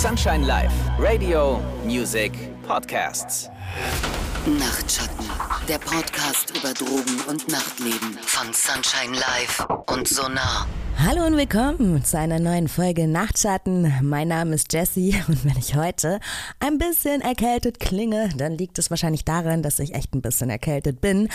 Sunshine Live, Radio, Music, Podcasts. Nachtschatten, der Podcast über Drogen und Nachtleben von Sunshine Live und Sonar. Hallo und willkommen zu einer neuen Folge Nachtschatten. Mein Name ist Jessie und wenn ich heute ein bisschen erkältet klinge, dann liegt es wahrscheinlich daran, dass ich echt ein bisschen erkältet bin.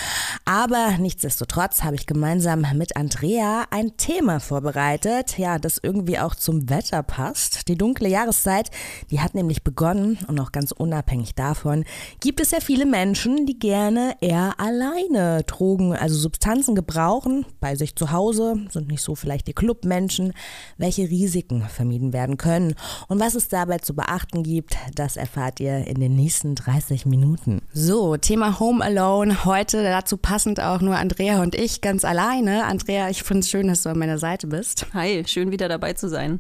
Aber nichtsdestotrotz habe ich gemeinsam mit Andrea ein Thema vorbereitet, ja, das irgendwie auch zum Wetter passt. Die dunkle Jahreszeit, die hat nämlich begonnen und auch ganz unabhängig davon gibt es ja viele Menschen, die gerne eher alleine Drogen, also Substanzen gebrauchen, bei sich zu Hause, sind nicht so vielleicht die Clubmenschen, welche Risiken vermieden werden können und was es dabei zu beachten gibt, das erfahrt ihr in den nächsten 30 Minuten. So, Thema Home Alone, heute dazu passend auch nur Andrea und ich ganz alleine. Andrea, ich finde es schön, dass du an meiner Seite bist. Hi, schön wieder dabei zu sein.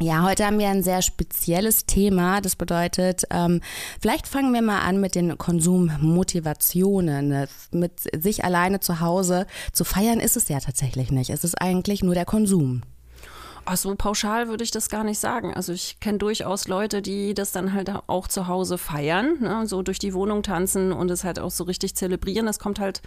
Ja, heute haben wir ein sehr spezielles Thema. Das bedeutet, ähm, vielleicht fangen wir mal an mit den Konsummotivationen. Mit sich alleine zu Hause zu feiern ist es ja tatsächlich nicht. Es ist eigentlich nur der Konsum. Ach so pauschal würde ich das gar nicht sagen. Also ich kenne durchaus Leute, die das dann halt auch zu Hause feiern, ne? so durch die Wohnung tanzen und es halt auch so richtig zelebrieren. Das kommt halt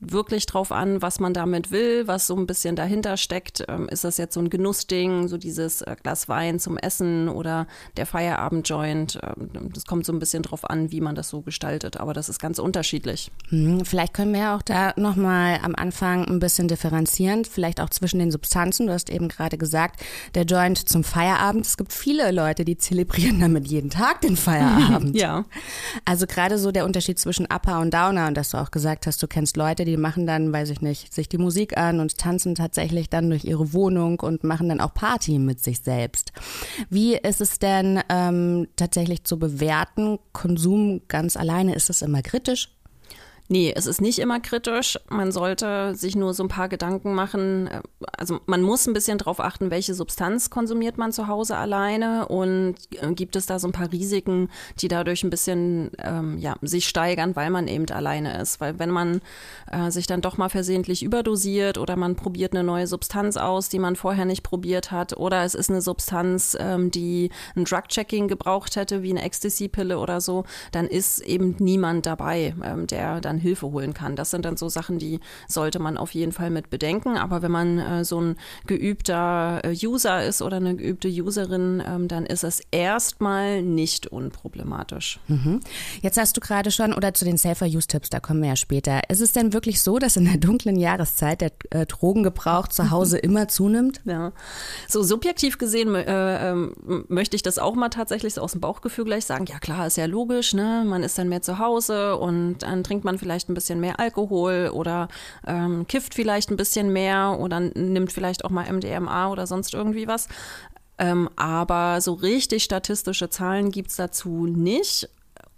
wirklich drauf an, was man damit will, was so ein bisschen dahinter steckt. Ähm, ist das jetzt so ein Genussding, so dieses äh, Glas Wein zum Essen oder der Feierabendjoint? Ähm, das kommt so ein bisschen drauf an, wie man das so gestaltet, aber das ist ganz unterschiedlich. Hm, vielleicht können wir auch da nochmal am Anfang ein bisschen differenzieren, vielleicht auch zwischen den Substanzen. Du hast eben gerade gesagt, der Joint zum Feierabend. Es gibt viele Leute, die zelebrieren damit jeden Tag den Feierabend. ja. Also gerade so der Unterschied zwischen Upper und Downer und dass du auch gesagt hast, du kennst Leute, die die machen dann, weiß ich nicht, sich die Musik an und tanzen tatsächlich dann durch ihre Wohnung und machen dann auch Party mit sich selbst. Wie ist es denn ähm, tatsächlich zu bewerten? Konsum ganz alleine, ist es immer kritisch? Nee, es ist nicht immer kritisch. Man sollte sich nur so ein paar Gedanken machen. Also man muss ein bisschen darauf achten, welche Substanz konsumiert man zu Hause alleine und äh, gibt es da so ein paar Risiken, die dadurch ein bisschen ähm, ja, sich steigern, weil man eben alleine ist. Weil wenn man äh, sich dann doch mal versehentlich überdosiert oder man probiert eine neue Substanz aus, die man vorher nicht probiert hat oder es ist eine Substanz, ähm, die ein Drug-Checking gebraucht hätte, wie eine Ecstasy-Pille oder so, dann ist eben niemand dabei, ähm, der dann Hilfe holen kann. Das sind dann so Sachen, die sollte man auf jeden Fall mit bedenken. Aber wenn man äh, so ein geübter äh, User ist oder eine geübte Userin, ähm, dann ist es erstmal nicht unproblematisch. Mhm. Jetzt hast du gerade schon, oder zu den Safer-Use-Tipps, da kommen wir ja später. Ist es denn wirklich so, dass in der dunklen Jahreszeit der äh, Drogengebrauch zu Hause immer zunimmt? Ja, so subjektiv gesehen äh, ähm, möchte ich das auch mal tatsächlich so aus dem Bauchgefühl gleich sagen. Ja klar, ist ja logisch, ne? man ist dann mehr zu Hause und dann trinkt man vielleicht vielleicht ein bisschen mehr Alkohol oder ähm, kifft vielleicht ein bisschen mehr oder nimmt vielleicht auch mal MDMA oder sonst irgendwie was. Ähm, aber so richtig statistische Zahlen gibt es dazu nicht.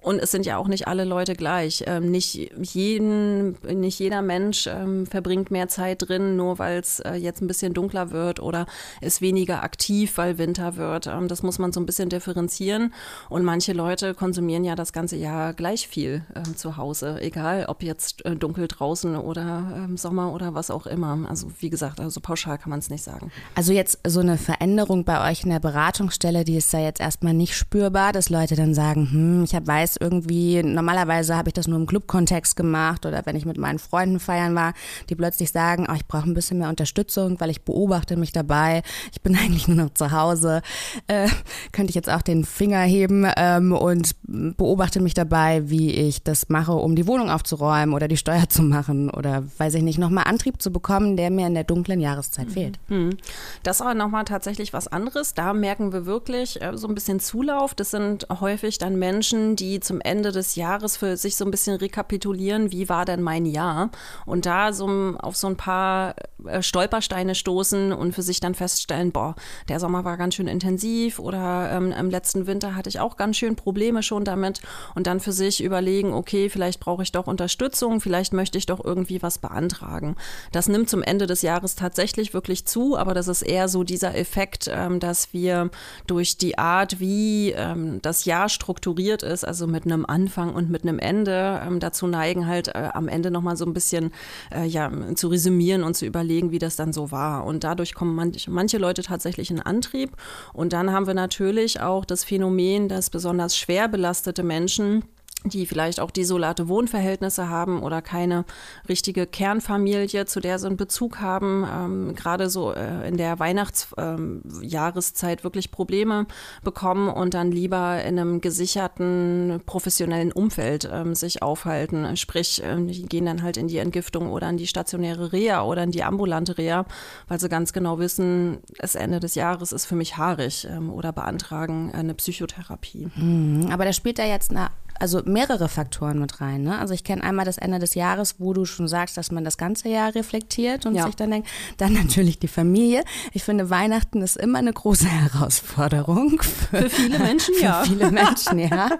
Und es sind ja auch nicht alle Leute gleich. Ähm, nicht, jeden, nicht jeder Mensch ähm, verbringt mehr Zeit drin, nur weil es äh, jetzt ein bisschen dunkler wird oder ist weniger aktiv, weil Winter wird. Ähm, das muss man so ein bisschen differenzieren. Und manche Leute konsumieren ja das ganze Jahr gleich viel ähm, zu Hause, egal ob jetzt äh, dunkel draußen oder ähm, Sommer oder was auch immer. Also wie gesagt, also pauschal kann man es nicht sagen. Also jetzt so eine Veränderung bei euch in der Beratungsstelle, die ist da jetzt erstmal nicht spürbar, dass Leute dann sagen, hm, ich habe weiß, weiß irgendwie, normalerweise habe ich das nur im Clubkontext gemacht oder wenn ich mit meinen Freunden feiern war, die plötzlich sagen, oh, ich brauche ein bisschen mehr Unterstützung, weil ich beobachte mich dabei, ich bin eigentlich nur noch zu Hause, äh, könnte ich jetzt auch den Finger heben ähm, und beobachte mich dabei, wie ich das mache, um die Wohnung aufzuräumen oder die Steuer zu machen oder weiß ich nicht, nochmal Antrieb zu bekommen, der mir in der dunklen Jahreszeit mhm. fehlt. Mhm. Das ist aber nochmal tatsächlich was anderes. Da merken wir wirklich äh, so ein bisschen Zulauf. Das sind häufig dann Menschen, die zum Ende des Jahres für sich so ein bisschen rekapitulieren, wie war denn mein Jahr? Und da so auf so ein paar äh, Stolpersteine stoßen und für sich dann feststellen, boah, der Sommer war ganz schön intensiv oder ähm, im letzten Winter hatte ich auch ganz schön Probleme schon damit und dann für sich überlegen, okay, vielleicht brauche ich doch Unterstützung, vielleicht möchte ich doch irgendwie was beantragen. Das nimmt zum Ende des Jahres tatsächlich wirklich zu, aber das ist eher so dieser Effekt, ähm, dass wir durch die Art, wie ähm, das Jahr strukturiert ist, also mit einem Anfang und mit einem Ende ähm, dazu neigen, halt äh, am Ende nochmal so ein bisschen äh, ja, zu resümieren und zu überlegen, wie das dann so war. Und dadurch kommen manch, manche Leute tatsächlich in Antrieb. Und dann haben wir natürlich auch das Phänomen, dass besonders schwer belastete Menschen die vielleicht auch desolate Wohnverhältnisse haben oder keine richtige Kernfamilie, zu der sie einen Bezug haben, ähm, gerade so äh, in der Weihnachtsjahreszeit ähm, wirklich Probleme bekommen und dann lieber in einem gesicherten professionellen Umfeld ähm, sich aufhalten. Sprich, äh, die gehen dann halt in die Entgiftung oder in die stationäre Reha oder in die ambulante Reha, weil sie ganz genau wissen, das Ende des Jahres ist für mich haarig ähm, oder beantragen eine Psychotherapie. Mhm, aber da spielt ja jetzt eine also mehrere Faktoren mit rein. Ne? Also ich kenne einmal das Ende des Jahres, wo du schon sagst, dass man das ganze Jahr reflektiert und ja. sich dann denkt, dann natürlich die Familie. Ich finde, Weihnachten ist immer eine große Herausforderung. Für, für viele Menschen, für ja. Für viele Menschen, ja.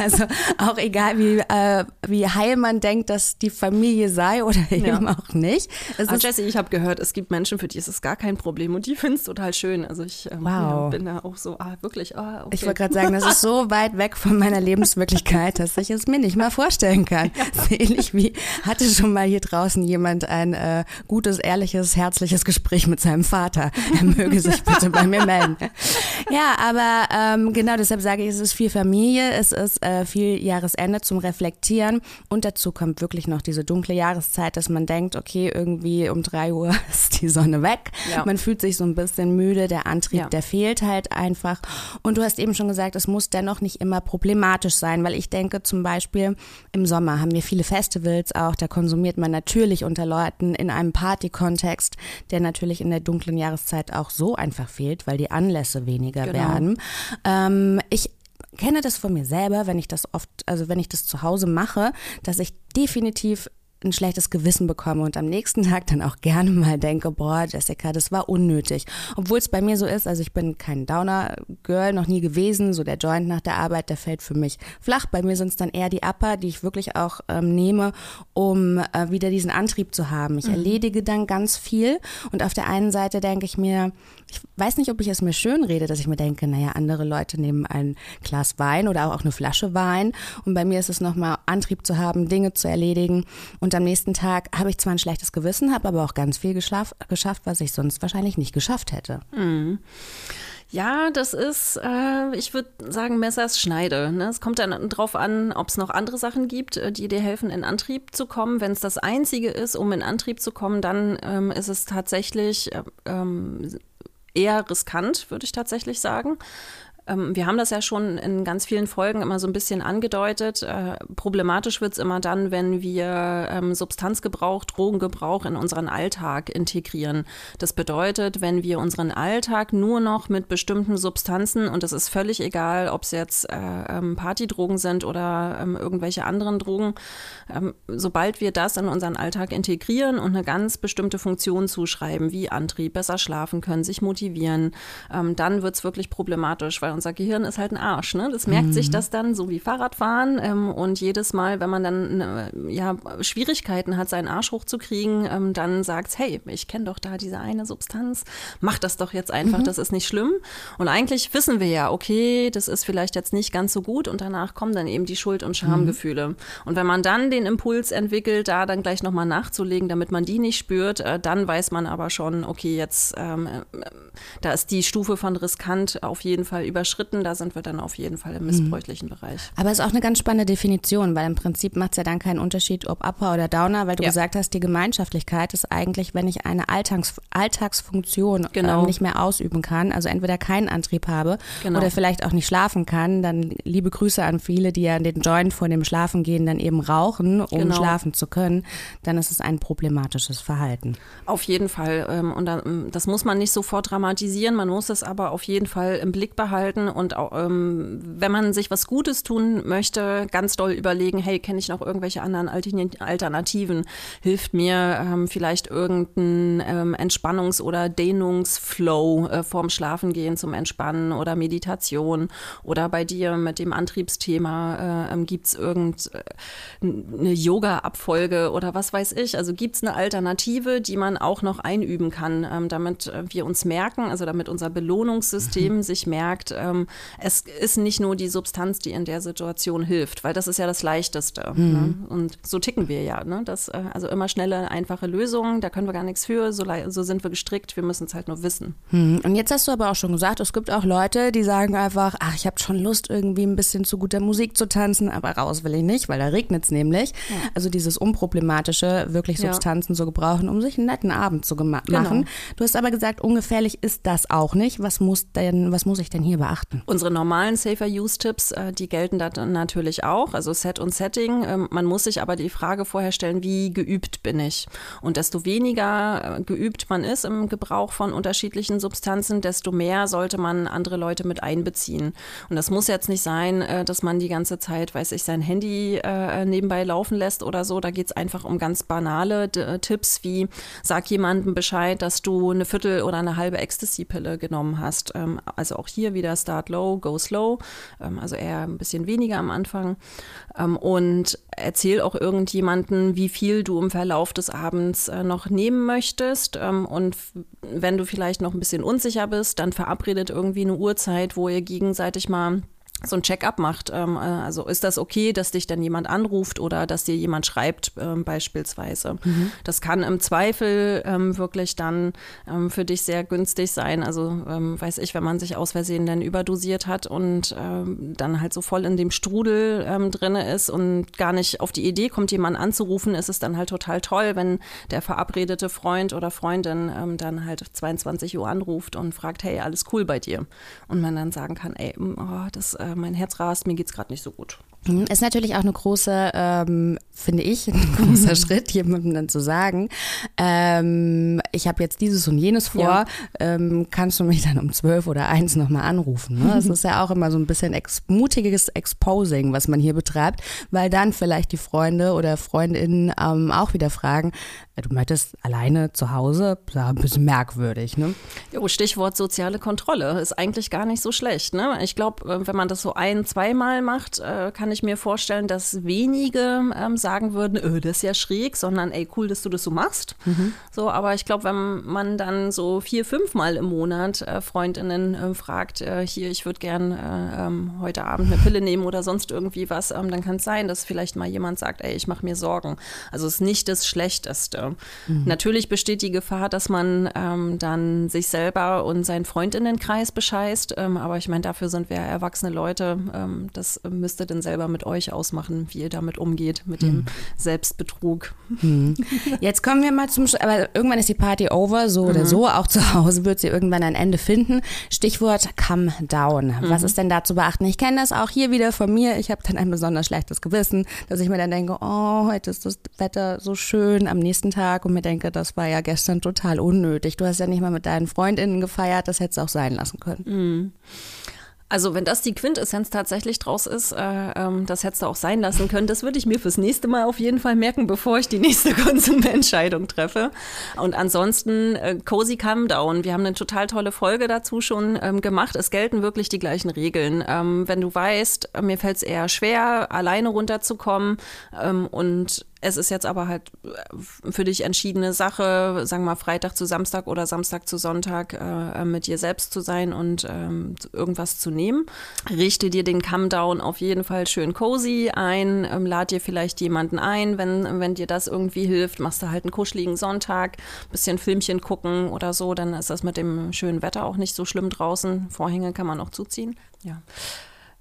Also auch egal, wie, äh, wie heil man denkt, dass die Familie sei oder eben ja. auch nicht. Es Aber Jessie, ich habe gehört, es gibt Menschen, für die ist es gar kein Problem und die finden es total schön. Also ich ähm, wow. bin da auch so, ah, wirklich, ah, okay. Ich wollte gerade sagen, das ist so weit weg von meiner Lebenswirklichkeit Zeit, dass ich es mir nicht mal vorstellen kann. Ja. Ähnlich wie hatte schon mal hier draußen jemand ein äh, gutes, ehrliches, herzliches Gespräch mit seinem Vater. Er möge sich bitte bei mir melden. Ja, aber ähm, genau deshalb sage ich, es ist viel Familie, es ist äh, viel Jahresende zum Reflektieren und dazu kommt wirklich noch diese dunkle Jahreszeit, dass man denkt, okay, irgendwie um drei Uhr ist die Sonne weg. Ja. Man fühlt sich so ein bisschen müde, der Antrieb, ja. der fehlt halt einfach. Und du hast eben schon gesagt, es muss dennoch nicht immer problematisch sein, weil ich denke, denke zum Beispiel, im Sommer haben wir viele Festivals auch, da konsumiert man natürlich unter Leuten in einem Party-Kontext, der natürlich in der dunklen Jahreszeit auch so einfach fehlt, weil die Anlässe weniger genau. werden. Ähm, ich kenne das von mir selber, wenn ich das oft, also wenn ich das zu Hause mache, dass ich definitiv ein schlechtes Gewissen bekomme und am nächsten Tag dann auch gerne mal denke, boah, Jessica, das war unnötig. Obwohl es bei mir so ist, also ich bin kein Downer-Girl, noch nie gewesen, so der Joint nach der Arbeit, der fällt für mich flach. Bei mir sind es dann eher die Upper, die ich wirklich auch ähm, nehme, um äh, wieder diesen Antrieb zu haben. Ich mhm. erledige dann ganz viel und auf der einen Seite denke ich mir, ich weiß nicht, ob ich es mir schön rede, dass ich mir denke, naja, andere Leute nehmen ein Glas Wein oder auch eine Flasche Wein und bei mir ist es nochmal Antrieb zu haben, Dinge zu erledigen und am nächsten Tag habe ich zwar ein schlechtes Gewissen, habe aber auch ganz viel geschafft, was ich sonst wahrscheinlich nicht geschafft hätte. Mhm. Ja, das ist, äh, ich würde sagen, Messers Schneide. Ne? Es kommt dann drauf an, ob es noch andere Sachen gibt, äh, die dir helfen, in Antrieb zu kommen. Wenn es das Einzige ist, um in Antrieb zu kommen, dann ähm, ist es tatsächlich äh, ähm, eher riskant, würde ich tatsächlich sagen. Ähm, wir haben das ja schon in ganz vielen Folgen immer so ein bisschen angedeutet. Äh, problematisch wird es immer dann, wenn wir ähm, Substanzgebrauch, Drogengebrauch in unseren Alltag integrieren. Das bedeutet, wenn wir unseren Alltag nur noch mit bestimmten Substanzen, und es ist völlig egal, ob es jetzt äh, ähm, Partydrogen sind oder irgendwelche anderen Drogen, sobald wir das in unseren Alltag integrieren und eine ganz bestimmte Funktion zuschreiben, wie Antrieb, besser schlafen können, sich motivieren, dann wird es wirklich problematisch, weil unser Gehirn ist halt ein Arsch. Ne? Das merkt mhm. sich das dann so wie Fahrradfahren ähm, und jedes Mal, wenn man dann äh, ja, Schwierigkeiten hat, seinen Arsch hochzukriegen, ähm, dann sagt hey, ich kenne doch da diese eine Substanz, mach das doch jetzt einfach, mhm. das ist nicht schlimm. Und eigentlich wissen wir ja, okay, das ist vielleicht jetzt nicht ganz so gut und danach kommen dann eben die Schuld- und Schamgefühle. Mhm. Und wenn man dann den Impuls entwickelt, da dann gleich nochmal nachzulegen, damit man die nicht spürt, äh, dann weiß man aber schon, okay, jetzt ähm, äh, da ist die Stufe von riskant auf jeden Fall überschritten überschritten, da sind wir dann auf jeden Fall im missbräuchlichen mhm. Bereich. Aber es ist auch eine ganz spannende Definition, weil im Prinzip macht es ja dann keinen Unterschied, ob Upper oder Downer, weil du ja. gesagt hast, die Gemeinschaftlichkeit ist eigentlich, wenn ich eine Alltags Alltagsfunktion genau. ähm, nicht mehr ausüben kann, also entweder keinen Antrieb habe genau. oder vielleicht auch nicht schlafen kann, dann liebe Grüße an viele, die ja den Joint vor dem Schlafengehen dann eben rauchen, um genau. schlafen zu können, dann ist es ein problematisches Verhalten. Auf jeden Fall. Ähm, und das muss man nicht sofort dramatisieren, man muss es aber auf jeden Fall im Blick behalten halten und auch, ähm, wenn man sich was Gutes tun möchte, ganz doll überlegen, hey, kenne ich noch irgendwelche anderen Alternativen? Hilft mir ähm, vielleicht irgendein ähm, Entspannungs- oder Dehnungsflow äh, vorm Schlafengehen zum Entspannen oder Meditation oder bei dir mit dem Antriebsthema äh, ähm, gibt es irgendeine äh, Yoga-Abfolge oder was weiß ich? Also gibt es eine Alternative, die man auch noch einüben kann, ähm, damit äh, wir uns merken, also damit unser Belohnungssystem mhm. sich merkt, ähm, es ist nicht nur die Substanz, die in der Situation hilft, weil das ist ja das Leichteste. Mhm. Ne? Und so ticken wir ja. Ne? Das, äh, also immer schnelle, einfache Lösungen, da können wir gar nichts für, so, so sind wir gestrickt, wir müssen es halt nur wissen. Mhm. Und jetzt hast du aber auch schon gesagt, es gibt auch Leute, die sagen einfach, ach, ich habe schon Lust, irgendwie ein bisschen zu guter Musik zu tanzen, aber raus will ich nicht, weil da regnet es nämlich. Ja. Also dieses Unproblematische, wirklich Substanzen ja. zu gebrauchen, um sich einen netten Abend zu genau. machen. Du hast aber gesagt, ungefährlich ist das auch nicht. Was muss denn, was muss ich denn hier beachten? Unsere normalen Safer-Use-Tipps, äh, die gelten da natürlich auch. Also Set und Setting. Ähm, man muss sich aber die Frage vorher stellen, wie geübt bin ich? Und desto weniger äh, geübt man ist im Gebrauch von unterschiedlichen Substanzen, desto mehr sollte man andere Leute mit einbeziehen. Und das muss jetzt nicht sein, äh, dass man die ganze Zeit, weiß ich, sein Handy nebenbei laufen lässt oder so. Da geht es einfach um ganz banale Tipps wie, sag jemandem Bescheid, dass du eine Viertel oder eine halbe Ecstasy-Pille genommen hast. Ähm, also auch hier wieder Start Low, Go Slow, ähm, also eher ein bisschen weniger am Anfang. Ähm, und erzähl auch irgendjemanden, wie viel du im Verlauf des Abends äh, noch nehmen möchtest. und wenn du vielleicht noch ein bisschen unsicher bist, dann verabredet irgendwie eine Uhrzeit, wo ihr gegenseitig mal so ein Check-up macht. Ähm, äh, also ist das okay, dass dich dann jemand anruft oder dass dir jemand schreibt ähm, beispielsweise. Mhm. Das kann im Zweifel ähm, wirklich dann für dich sehr günstig sein. Also weiß ich, wenn man sich aus Versehen dann überdosiert hat und dann halt so voll in dem Strudel ähm, drin ist und gar nicht auf die Idee kommt, jemanden anzurufen, ist es dann halt total toll, wenn der verabredete Freund oder Freundin dann halt 22 Uhr anruft und fragt, hey, alles cool bei dir? Und man dann sagen kann, ey, oh, das äh, mein Herz rast, mir geht es gerade nicht so gut. Mhm, ist natürlich auch eine große, ähm, finde ich, ein großer Schritt, jemandem dann zu sagen, ähm, ich habe jetzt dieses und jenes vor, ja. ähm, kannst du mich dann um zwölf oder eins nochmal anrufen? Ne? Das ist ja auch immer so ein bisschen ex mutiges Exposing, was man hier betreibt, weil dann vielleicht die Freunde oder Freundinnen ähm, auch wieder fragen, äh, du möchtest alleine zu Hause, ein bisschen merkwürdig, ne? Jo, Stichwort soziale Kontrolle ist eigentlich gar nicht so schlecht, ne? Ich glaube, äh, wenn man das so ein, zweimal macht, äh, kann kann ich mir vorstellen, dass wenige ähm, sagen würden, öh, das ist ja schräg, sondern ey, cool, dass du das so machst. Mhm. So, aber ich glaube, wenn man dann so vier, fünf Mal im Monat äh, Freundinnen äh, fragt, äh, hier, ich würde gern äh, ähm, heute Abend eine Pille nehmen oder sonst irgendwie was, ähm, dann kann es sein, dass vielleicht mal jemand sagt, ey, ich mache mir Sorgen. Also es ist nicht das Schlechteste. Mhm. Natürlich besteht die Gefahr, dass man ähm, dann sich selber und seinen Freundinnenkreis bescheißt, ähm, aber ich meine, dafür sind wir erwachsene Leute. Ähm, das müsste dann selber selber mit euch ausmachen, wie ihr damit umgeht, mit dem hm. Selbstbetrug. Hm. Jetzt kommen wir mal zum, Sch aber irgendwann ist die Party over, so mhm. oder so, auch zu Hause wird sie irgendwann ein Ende finden. Stichwort Come Down. Mhm. Was ist denn da zu beachten? Ich kenne das auch hier wieder von mir. Ich habe dann ein besonders schlechtes Gewissen, dass ich mir dann denke, oh, heute ist das Wetter so schön am nächsten Tag und mir denke, das war ja gestern total unnötig. Du hast ja nicht mal mit deinen Freundinnen gefeiert, das hättest du auch sein lassen können. Mhm. Also wenn das die Quintessenz tatsächlich draus ist, äh, ähm, das hättest du auch sein lassen können. Das würde ich mir fürs nächste Mal auf jeden Fall merken, bevor ich die nächste Konsumentscheidung treffe. Und ansonsten äh, Cozy Calm Down. Wir haben eine total tolle Folge dazu schon ähm, gemacht. Es gelten wirklich die gleichen Regeln. Ähm, wenn du weißt, mir fällt es eher schwer, alleine runterzukommen ähm, und es ist jetzt aber halt äh, für dich entschiedene Sache, sagen wir mal Freitag zu Samstag oder Samstag zu Sonntag äh, mit dir selbst zu sein und ähm, irgendwas zu nehmen. Richte dir den Come-Down auf jeden Fall schön cozy ein, ähm, lad dir vielleicht jemanden ein, wenn, wenn dir das irgendwie hilft. Machst du halt einen kuscheligen Sonntag, bisschen Filmchen gucken oder so, dann ist das mit dem schönen Wetter auch nicht so schlimm draußen. Vorhänge kann man noch zuziehen. Ja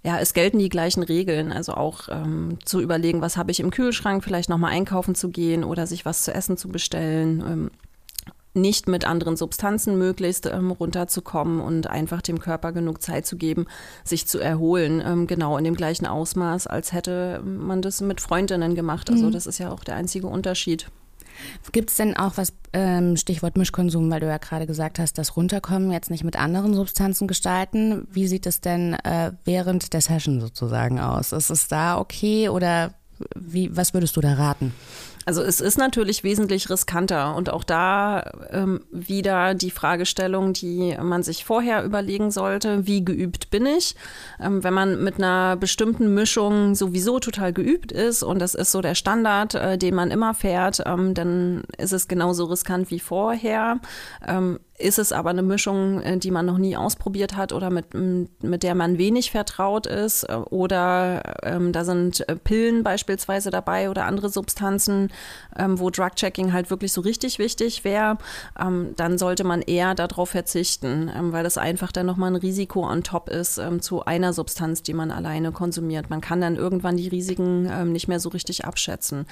ja, es gelten die gleichen Regeln. Also auch ähm, zu überlegen, was habe ich im Kühlschrank, vielleicht nochmal einkaufen zu gehen oder sich was zu essen zu bestellen. Ähm, nicht mit anderen Substanzen möglichst ähm, runterzukommen und einfach dem Körper genug Zeit zu geben, sich zu erholen. Ähm, genau in dem gleichen Ausmaß, als hätte man das mit Freundinnen gemacht. Also mhm. das ist ja auch der einzige Unterschied. Gibt es denn auch was, ähm, Stichwort Mischkonsum, weil du ja gerade gesagt hast, das Runterkommen jetzt nicht mit anderen Substanzen gestalten. Wie sieht es denn äh, während der Session sozusagen aus? Ist es da okay oder wie, was würdest du da raten? Also es ist natürlich wesentlich riskanter und auch da ähm, wieder die Fragestellung, die man sich vorher überlegen sollte, wie geübt bin ich? Ähm, wenn man mit einer bestimmten Mischung sowieso total geübt ist und das ist so der Standard, äh, den man immer fährt, ähm, dann ist es genauso riskant wie vorher. Ist es aber eine Mischung, äh, die man noch nie ausprobiert hat oder mit, mit der man wenig vertraut ist. Äh, oder ähm, da sind äh, Pillen beispielsweise dabei oder andere Substanzen, ähm, wo Drug-Checking halt wirklich so richtig wichtig wäre. Ähm, dann sollte man eher darauf verzichten, ähm, weil das einfach dann nochmal ein Risiko on top ist ähm, zu einer Substanz, die man alleine konsumiert. Man kann dann irgendwann die Risiken ähm, nicht mehr so richtig abschätzen.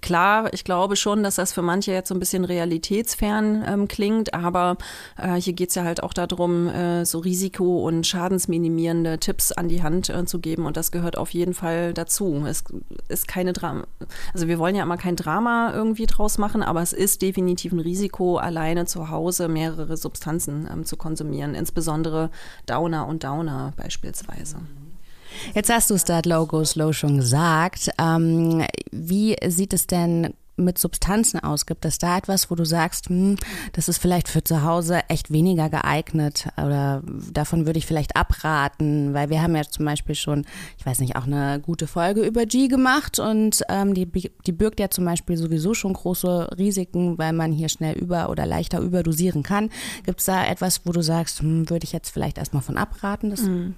Klar, ich glaube schon, dass das für manche jetzt so ein bisschen realitätsfern ähm, klingt, aber äh, hier geht es ja halt auch darum, äh, so Risiko- und schadensminimierende Tipps an die Hand äh, zu geben und das gehört auf jeden Fall dazu. Es ist keine Drama, also wir wollen ja immer kein Drama irgendwie draus machen, aber es ist definitiv ein Risiko, alleine zu Hause mehrere Substanzen ähm, zu konsumieren, insbesondere Downer und Downer beispielsweise. Jetzt hast du Start Logo Slow schon gesagt. Ähm, wie sieht es denn mit Substanzen aus? Gibt es da etwas, wo du sagst, hm, das ist vielleicht für zu Hause echt weniger geeignet oder davon würde ich vielleicht abraten, weil wir haben ja zum Beispiel schon, ich weiß nicht, auch eine gute Folge über G gemacht und ähm, die, die birgt ja zum Beispiel sowieso schon große Risiken, weil man hier schnell über oder leichter überdosieren kann. Gibt es da etwas, wo du sagst, hm, würde ich jetzt vielleicht erstmal von abraten? Das mhm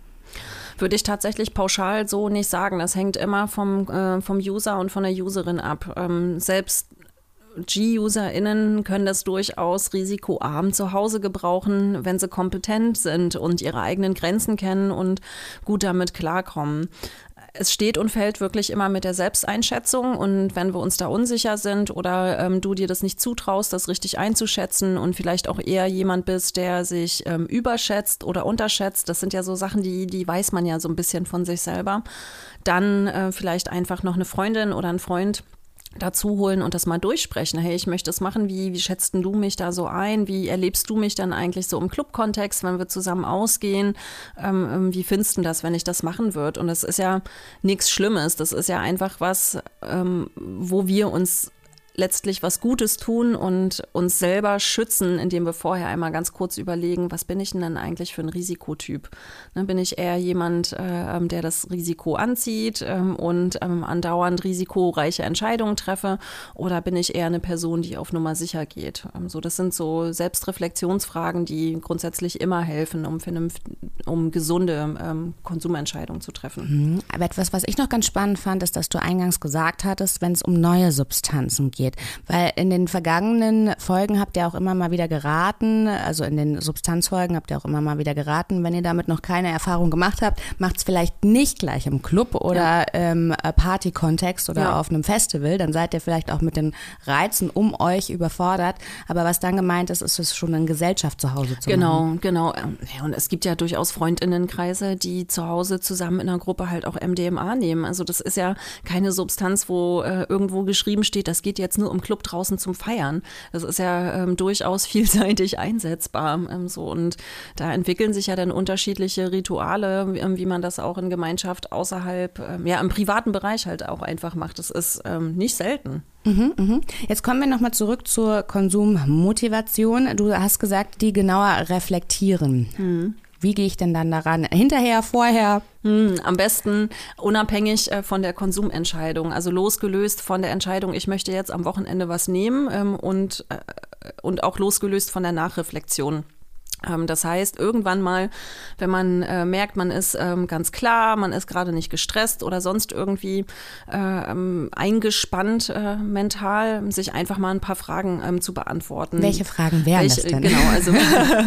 würde ich tatsächlich pauschal so nicht sagen. Das hängt immer vom, äh, vom User und von der Userin ab. Ähm, selbst G-UserInnen können das durchaus risikoarm zu Hause gebrauchen, wenn sie kompetent sind und ihre eigenen Grenzen kennen und gut damit klarkommen es steht und fällt wirklich immer mit der Selbsteinschätzung. Und wenn wir uns da unsicher sind oder ähm, du dir das nicht zutraust, das richtig einzuschätzen und vielleicht auch eher jemand bist, der sich ähm, überschätzt oder unterschätzt, das sind ja so Sachen, die, die weiß man ja so ein bisschen von sich selber, dann äh, vielleicht einfach noch eine Freundin oder ein Freund dazu holen und das mal durchsprechen. Hey, ich möchte das machen. Wie, wie schätzt du mich da so ein? Wie erlebst du mich dann eigentlich so im Clubkontext, wenn wir zusammen ausgehen? Ähm, ähm wie findest du das, wenn ich das machen würde? Und das ist ja nichts Schlimmes. Das ist ja einfach was, ähm, wo wir uns letztlich was Gutes tun und uns selber schützen, indem wir vorher einmal ganz kurz überlegen, was bin ich denn eigentlich für ein Risikotyp? Ne, bin ich eher jemand, äh, ähm, der das Risiko anzieht ähm, und ähm, andauernd risikoreiche Entscheidungen treffe oder bin ich eher eine Person, die auf Nummer sicher geht? Ähm, so, das sind so Selbstreflexionsfragen, die grundsätzlich immer helfen, um, um gesunde ähm, Konsumentscheidungen zu treffen. Mhm. Aber etwas, was ich noch ganz spannend fand, ist, dass du eingangs gesagt hattest, wenn es um neue Substanzen geht, geht. Weil in den vergangenen Folgen habt ihr auch immer mal wieder geraten, also in den Substanzfolgen habt ihr auch immer mal wieder geraten, wenn ihr damit noch keine Erfahrung gemacht habt, macht es vielleicht nicht gleich im Club oder ja. im äh, Party-Kontext oder ja. auf einem Festival, dann seid ihr vielleicht auch mit den Reizen um euch überfordert. Aber was dann gemeint ist, ist es schon in Gesellschaft zu Hause zu genau, machen. Genau, genau. Und es gibt ja durchaus Freundinnenkreise, die zu Hause zusammen in einer Gruppe halt auch MDMA nehmen. Also das ist ja keine Substanz, wo äh, irgendwo geschrieben steht, das geht jetzt nur im Club draußen zum Feiern. Das ist ja ähm, durchaus vielseitig einsetzbar. Ähm, so. Und da entwickeln sich ja dann unterschiedliche Rituale, ähm, wie man das auch in Gemeinschaft außerhalb, ähm, ja, im privaten Bereich halt auch einfach macht. Das ist ähm, nicht selten. Mhm, mhm. Jetzt kommen wir nochmal zurück zur Konsummotivation. Du hast gesagt, die genauer reflektieren. Mhm. Wie gehe ich denn dann daran? Hinterher, vorher? Hm, am besten unabhängig äh, von der Konsumentscheidung, also losgelöst von der Entscheidung, ich möchte jetzt am Wochenende was nehmen ähm, und, äh, und auch losgelöst von der Nachreflexion. Ähm, das heißt, irgendwann mal, wenn man äh, merkt, man ist ähm, ganz klar, man ist gerade nicht gestresst oder sonst irgendwie äh, ähm, eingespannt äh, mental, sich einfach mal ein paar Fragen ähm, zu beantworten. Welche Fragen wären Welch, das denn? Genau, also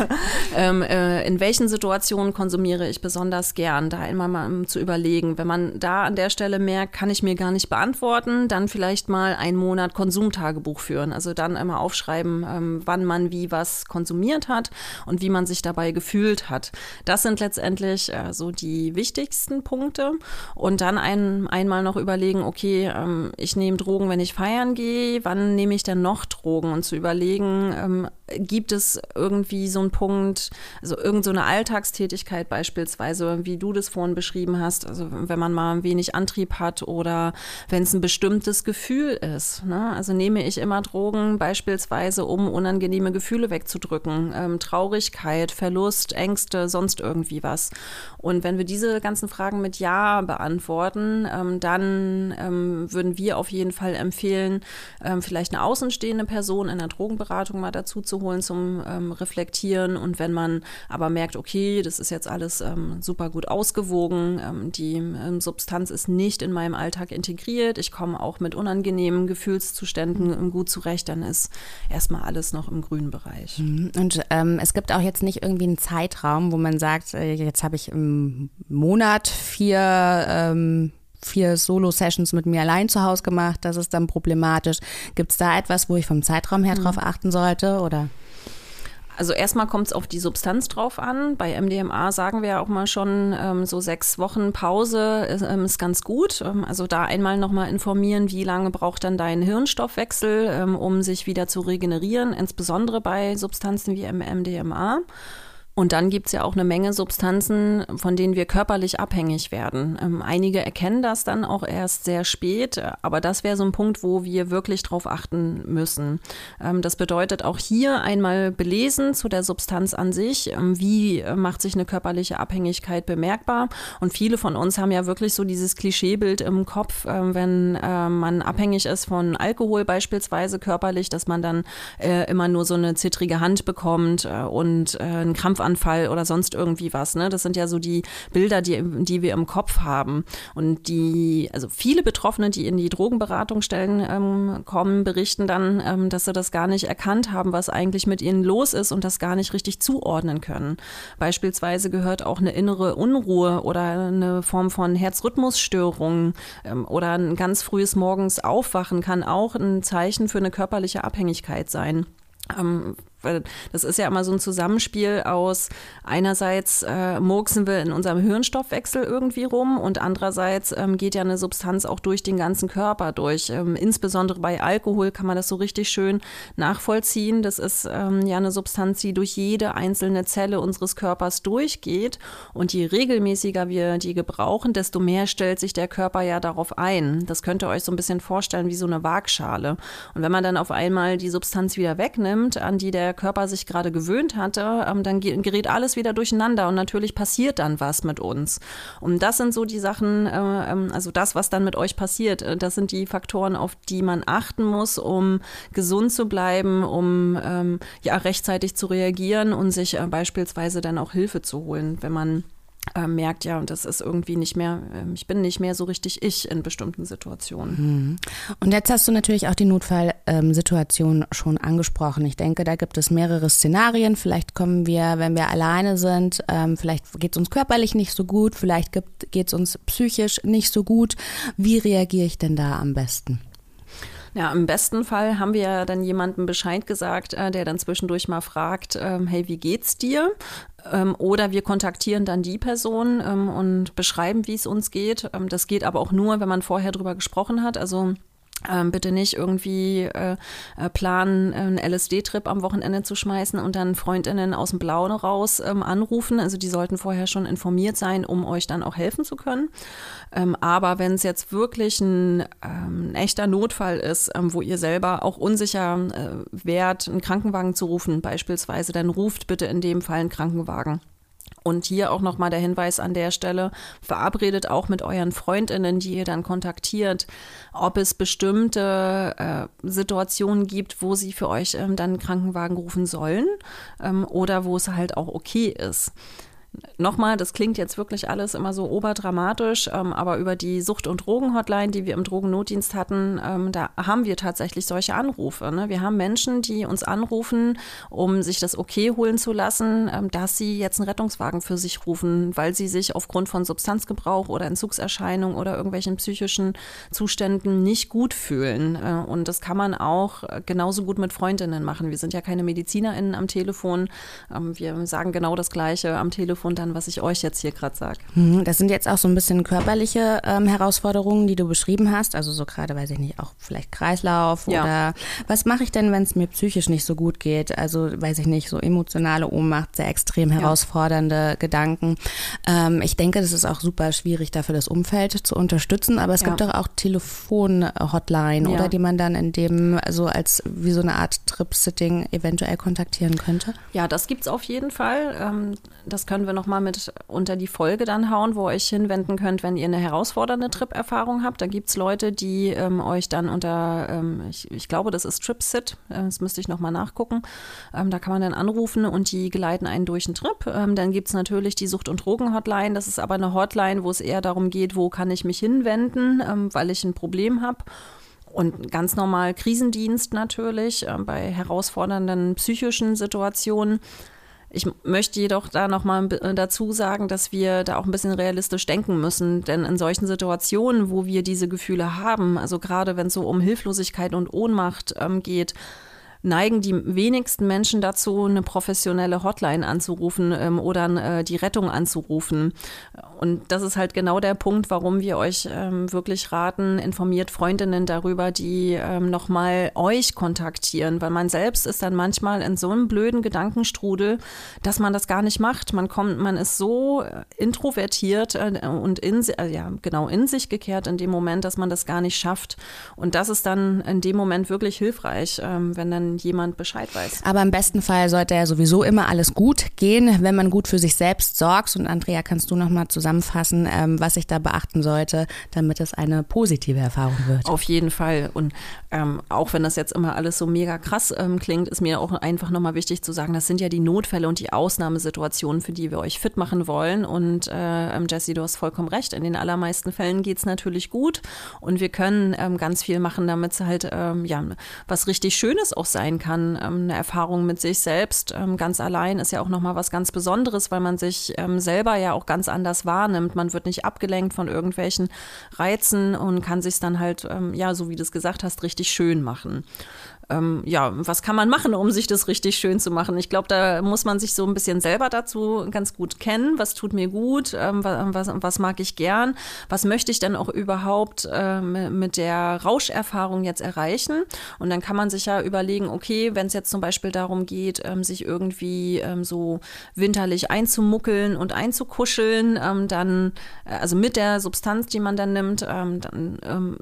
ähm, äh, in welchen Situationen konsumiere ich besonders gern, da immer mal um, zu überlegen. Wenn man da an der Stelle merkt, kann ich mir gar nicht beantworten, dann vielleicht mal einen Monat Konsumtagebuch führen. Also dann immer aufschreiben, ähm, wann man wie was konsumiert hat und wie man sich dabei gefühlt hat. Das sind letztendlich äh, so die wichtigsten Punkte. Und dann ein, einmal noch überlegen, okay, ähm, ich nehme Drogen, wenn ich feiern gehe, wann nehme ich denn noch Drogen? Und zu überlegen, ähm, gibt es irgendwie so einen Punkt, also irgendeine so Alltagstätigkeit beispielsweise, wie du das vorhin beschrieben hast, also wenn man mal wenig Antrieb hat oder wenn es ein bestimmtes Gefühl ist. Ne? Also nehme ich immer Drogen beispielsweise, um unangenehme Gefühle wegzudrücken, ähm, Traurigkeit, Verlust, Ängste, sonst irgendwie was. Und wenn wir diese ganzen Fragen mit Ja beantworten, ähm, dann ähm, würden wir auf jeden Fall empfehlen, ähm, vielleicht eine außenstehende Person in der Drogenberatung mal dazu zu holen zum ähm, Reflektieren. Und wenn man aber merkt, okay, das ist jetzt alles ähm, super gut ausgewogen, ähm, die ähm, Substanz ist nicht in meinem Alltag integriert, ich komme auch mit unangenehmen Gefühlszuständen ähm, gut zurecht, dann ist erstmal alles noch im grünen Bereich. Mhm. Und ähm, es gibt auch jetzt nicht irgendwie einen Zeitraum, wo man sagt, äh, jetzt habe ich im Monat vier ähm, vier Solo-Sessions mit mir allein zu Hause gemacht, das ist dann problematisch. Gibt es da etwas, wo ich vom Zeitraum her mhm. drauf achten sollte oder? Also erstmal kommt es auf die Substanz drauf an. Bei MDMA sagen wir ja auch mal schon, ähm, so sechs Wochen Pause ist, ähm, ist ganz gut. Ähm, also da einmal nochmal informieren, wie lange braucht dann dein Hirnstoffwechsel, ähm, um sich wieder zu regenerieren, insbesondere bei Substanzen wie MDMA. Und dann gibt es ja auch eine Menge Substanzen, von denen wir körperlich abhängig werden. Ähm, einige erkennen das dann auch erst sehr spät, aber das wäre so ein Punkt, wo wir wirklich drauf achten müssen. Ähm, das bedeutet auch hier einmal belesen zu der Substanz an sich. Ähm, wie macht sich eine körperliche Abhängigkeit bemerkbar? Und viele von uns haben ja wirklich so dieses Klischeebild im Kopf, äh, wenn äh, man abhängig ist von Alkohol beispielsweise körperlich, dass man dann äh, immer nur so eine zittrige Hand bekommt äh, und äh, einen Krampf Schlaganfall oder sonst irgendwie was. Ne? Das sind ja so die Bilder, die, die wir im Kopf haben. Und die, also viele Betroffene, die in die Drogenberatungsstellen ähm, kommen, berichten dann, ähm, dass sie das gar nicht erkannt haben, was eigentlich mit ihnen los ist und das gar nicht richtig zuordnen können. Beispielsweise gehört auch eine innere Unruhe oder eine Form von Herzrhythmusstörung ähm, oder ein ganz frühes Morgens Aufwachen kann auch ein Zeichen für eine körperliche Abhängigkeit sein. Ähm, weil das ist ja immer so ein Zusammenspiel aus einerseits äh, murksen wir in unserem Hirnstoffwechsel irgendwie rum und andererseits ähm, geht ja eine Substanz auch durch den ganzen Körper durch. Ähm, insbesondere bei Alkohol kann man das so richtig schön nachvollziehen. Das ist ähm, ja eine Substanz, die durch jede einzelne Zelle unseres Körpers durchgeht und je regelmäßiger wir die gebrauchen, desto mehr stellt sich der Körper ja darauf ein. Das könnt ihr euch so ein bisschen vorstellen wie so eine Waagschale. Und wenn man dann auf einmal die Substanz wieder wegnimmt, an die der der Körper sich gerade gewöhnt hatte, ähm, dann gerät alles wieder durcheinander und natürlich passiert dann was mit uns. Und das sind so die Sachen, äh, ähm, also das, was dann mit euch passiert, äh, das sind die Faktoren, auf die man achten muss, um gesund zu bleiben, um ähm, ja rechtzeitig zu reagieren und sich äh, beispielsweise dann auch Hilfe zu holen, wenn man äh, merkt, ja, und das ist irgendwie nicht mehr, äh, ich bin nicht mehr so richtig ich in bestimmten Situationen. Mhm. Und jetzt hast du natürlich auch die Notfallsituation ähm, schon angesprochen. Ich denke, da gibt es mehrere Szenarien. Vielleicht kommen wir, wenn wir alleine sind, ähm, vielleicht geht es uns körperlich nicht so gut, vielleicht geht es uns psychisch nicht so gut. Wie reagiere ich denn da am besten? Ja, im besten Fall haben wir ja dann jemandem Bescheid gesagt, äh, der dann zwischendurch mal fragt, ähm, hey, wie geht's dir? Ähm, oder wir kontaktieren dann die Person ähm, und beschreiben, wie es uns geht. das geht aber auch nur, wenn man vorher drüber gesprochen hat. Also ähm, bitte nicht irgendwie äh, äh planen, einen LSD-Trip am Wochenende zu schmeißen und dann Freundinnen aus dem Blauen raus ähm, anrufen. Also die sollten vorher schon informiert sein, um euch dann auch helfen zu können. Ähm, aber wenn es jetzt wirklich ein, ähm, ein, echter Notfall ist, ähm, wo ihr selber auch unsicher äh, wärt, einen Krankenwagen zu rufen beispielsweise, dann ruft bitte in dem Fall einen Krankenwagen. Und hier auch nochmal der Hinweis an der Stelle, verabredet auch mit euren Freundinnen, die ihr dann kontaktiert, ob es bestimmte äh, Situationen gibt, wo sie für euch ähm, dann einen Krankenwagen rufen sollen ähm, oder wo es halt auch okay ist. Nochmal, das klingt jetzt wirklich alles immer so oberdramatisch, ähm, aber über die Sucht- und Drogen-Hotline, die wir im Drogennotdienst hatten, ähm, da haben wir tatsächlich solche Anrufe. Ne? Wir haben Menschen, die uns anrufen, um sich das okay holen zu lassen, ähm, dass sie jetzt einen Rettungswagen für sich rufen, weil sie sich aufgrund von Substanzgebrauch oder Entzugserscheinung oder irgendwelchen psychischen Zuständen nicht gut fühlen. Äh, und das kann man auch äh, genauso gut mit Freundinnen machen. Wir sind ja keine MedizinerInnen am Telefon. Ähm, wir sagen genau das Gleiche am Telefon Mikrofon dann, was ich euch jetzt hier gerade sage. Mhm, das sind jetzt auch so ein bisschen körperliche ähm, Herausforderungen, die du beschrieben hast. Also so gerade, weiß ich nicht, auch vielleicht Kreislauf ja. oder was mache ich denn, wenn es mir psychisch nicht so gut geht? Also weiß ich nicht, so emotionale Ohnmacht, sehr extrem herausfordernde ja. Gedanken. Ähm, ich denke, das ist auch super schwierig, dafür das Umfeld zu unterstützen. Aber es ja. gibt doch auch Telefon-Hotline, oder die man dann in dem, also als wie so eine Art Trip-Sitting eventuell kontaktieren könnte. Ja, das gibt es auf jeden Fall. Ähm, das können wir wir nochmal mit unter die Folge dann hauen, wo ihr euch hinwenden könnt, wenn ihr eine herausfordernde Trip-Erfahrung habt. Da gibt es Leute, die ähm, euch dann unter, ähm, ich, ich, glaube, das ist TripSit, äh, das müsste ich nochmal nachgucken. Ähm, da kann man dann anrufen und die geleiten einen durch den Trip. Ähm, dann gibt es natürlich die Sucht- und Drogen-Hotline. Das ist aber eine Hotline, wo es eher darum geht, wo kann ich mich hinwenden, ähm, weil ich ein Problem habe. Und ganz normal Krisendienst natürlich äh, bei herausfordernden psychischen Situationen. Ich möchte jedoch da nochmal äh, dazu sagen, dass wir da auch ein bisschen realistisch denken müssen. Denn in solchen Situationen, wo wir diese Gefühle haben, also gerade wenn es so um Hilflosigkeit und Ohnmacht ähm, geht, neigen die wenigsten Menschen dazu, eine professionelle Hotline anzurufen ähm, oder äh, die Rettung anzurufen. Und das ist halt genau der Punkt, warum wir euch ähm, wirklich raten, informiert Freundinnen darüber, die ähm, nochmal euch kontaktieren, weil man selbst ist dann manchmal in so einem blöden Gedankenstrudel, dass man das gar nicht macht. Man kommt, man ist so introvertiert äh, und in, äh, ja, genau in sich gekehrt in dem Moment, dass man das gar nicht schafft. Und das ist dann in dem Moment wirklich hilfreich, ähm, wenn dann jemand Bescheid weiß. Aber im besten Fall sollte ja sowieso immer alles gut gehen, wenn man gut für sich selbst sorgt. Und Andrea, kannst du noch mal zusammenfassen, ähm, was ich da beachten sollte, damit es eine positive Erfahrung wird? Auf jeden Fall. Und ähm, auch wenn das jetzt immer alles so mega krass ähm, klingt, ist mir auch einfach noch mal wichtig zu sagen, das sind ja die Notfälle und die Ausnahmesituationen, für die wir euch fit machen wollen. Und äh, ähm, Jesse, du hast vollkommen recht. In den allermeisten Fällen geht es natürlich gut und wir können ähm, ganz viel machen, damit es halt ähm, ja was richtig Schönes auch sein sein kann. Ähm, eine Erfahrung mit sich selbst ähm, ganz allein ist ja auch nochmal was ganz Besonderes, weil man sich ähm, selber ja auch ganz anders wahrnimmt. Man wird nicht abgelenkt von irgendwelchen Reizen und kann sich dann halt, ja, so wie du es gesagt hast, richtig schön machen ähm, ja, was kann man machen, um sich das richtig schön zu machen? Ich glaube, da muss man sich so ein bisschen selber dazu ganz gut kennen. Was tut mir gut? Ähm, was, was, mag ich gern? Was möchte ich denn auch überhaupt äh, mit der Rauscherfahrung jetzt erreichen? Und dann kann man sich ja überlegen, okay, wenn es jetzt zum Beispiel darum geht, ähm, sich irgendwie ähm, so winterlich einzumuckeln und einzukuscheln, ähm, dann, äh, also mit der Substanz, die man dann nimmt, ähm, dann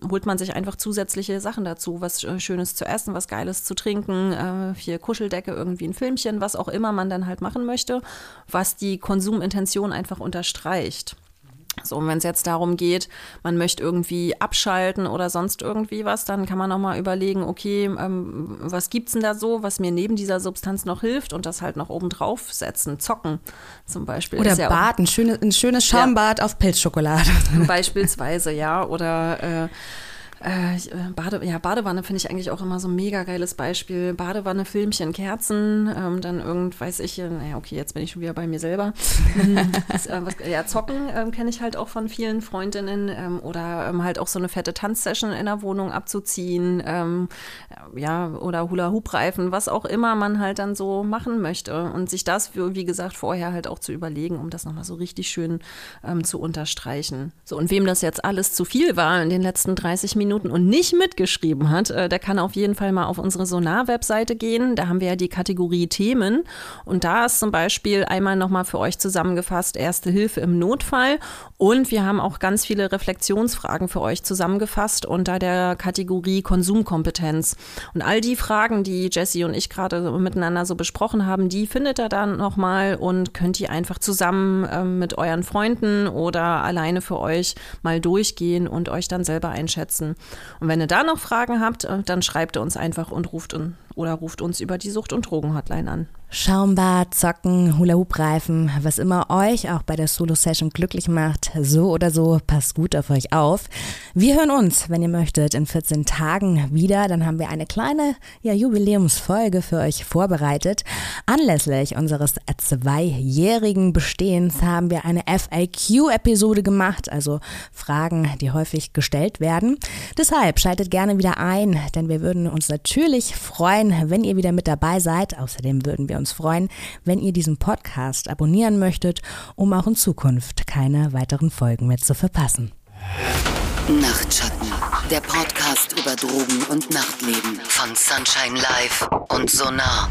holt man sich einfach zusätzliche Sachen dazu, was äh, Schönes zu essen, was Geiles zu trinken, äh, hier Kuscheldecke, irgendwie ein Filmchen, was auch immer man dann halt machen möchte, was die Konsumintention einfach unterstreicht. So, und wenn es jetzt darum geht, man möchte irgendwie abschalten oder sonst irgendwie was, dann kann man auch mal überlegen, okay, ähm, was gibt's denn da so, was mir neben dieser Substanz noch hilft und das halt noch oben drauf setzen, zocken zum Beispiel. Oder ja Bad, ein, schönes, ein schönes Schaumbad ja. auf Pilzschokolade. Beispielsweise, ja. Oder äh, äh, äh, Bade, ja, Badewanne finde ich eigentlich auch immer so ein mega geiles Beispiel. Badewanne, Filmchen, Kerzen, ähm, dann irgend, weiß ich, äh, naja, okay, jetzt bin ich schon wieder bei mir selber. das, äh, was, ja, Zocken ähm, kenne ich halt auch von vielen Freundinnen ähm, oder ähm, halt auch so eine fette Tanzsession in der Wohnung abzuziehen, ähm, ja, oder Hula-Hoop-Reifen, was auch immer man halt dann so machen möchte und sich das, wie gesagt, vorher halt auch zu überlegen, um das nochmal so richtig schön ähm, zu unterstreichen. So, und wem das jetzt alles zu viel war in den letzten 30 Minuten, Minuten und nicht mitgeschrieben hat, äh, der kann auf jeden Fall mal auf unsere Sonar-Webseite gehen. Da haben wir ja die Kategorie Themen. Und da ist zum Beispiel einmal nochmal für euch zusammengefasst Erste Hilfe im Notfall. Und wir haben auch ganz viele Reflexionsfragen für euch zusammengefasst unter der Kategorie Konsumkompetenz. Und all die Fragen, die Jessie und ich gerade miteinander so besprochen haben, die findet ihr dann nochmal und könnt ihr einfach zusammen äh, mit euren Freunden oder alleine für euch mal durchgehen und euch dann selber einschätzen. Und wenn ihr da noch Fragen habt, äh, dann schreibt ihr uns einfach und ruft oder ruft uns über die Sucht- und Drogen-Hotline an. Schaumbad, Zocken, Hula-Hoop-Reifen, was immer euch auch bei der Solo-Session glücklich macht, so oder so, passt gut auf euch auf. Wir hören uns, wenn ihr möchtet, in 14 Tagen wieder. Dann haben wir eine kleine ja, Jubiläumsfolge für euch vorbereitet. Anlässlich unseres zweijährigen Bestehens haben wir eine FAQ-Episode gemacht, also Fragen, die häufig gestellt werden. Deshalb schaltet gerne wieder ein, denn wir würden uns natürlich freuen, wenn ihr wieder mit dabei seid. Außerdem würden wir uns freuen, wenn ihr diesen Podcast abonnieren möchtet, um auch in Zukunft keine weiteren Folgen mehr zu verpassen. Nachtschatten, der Podcast über Drogen und Nachtleben von Sunshine Live und Sonar.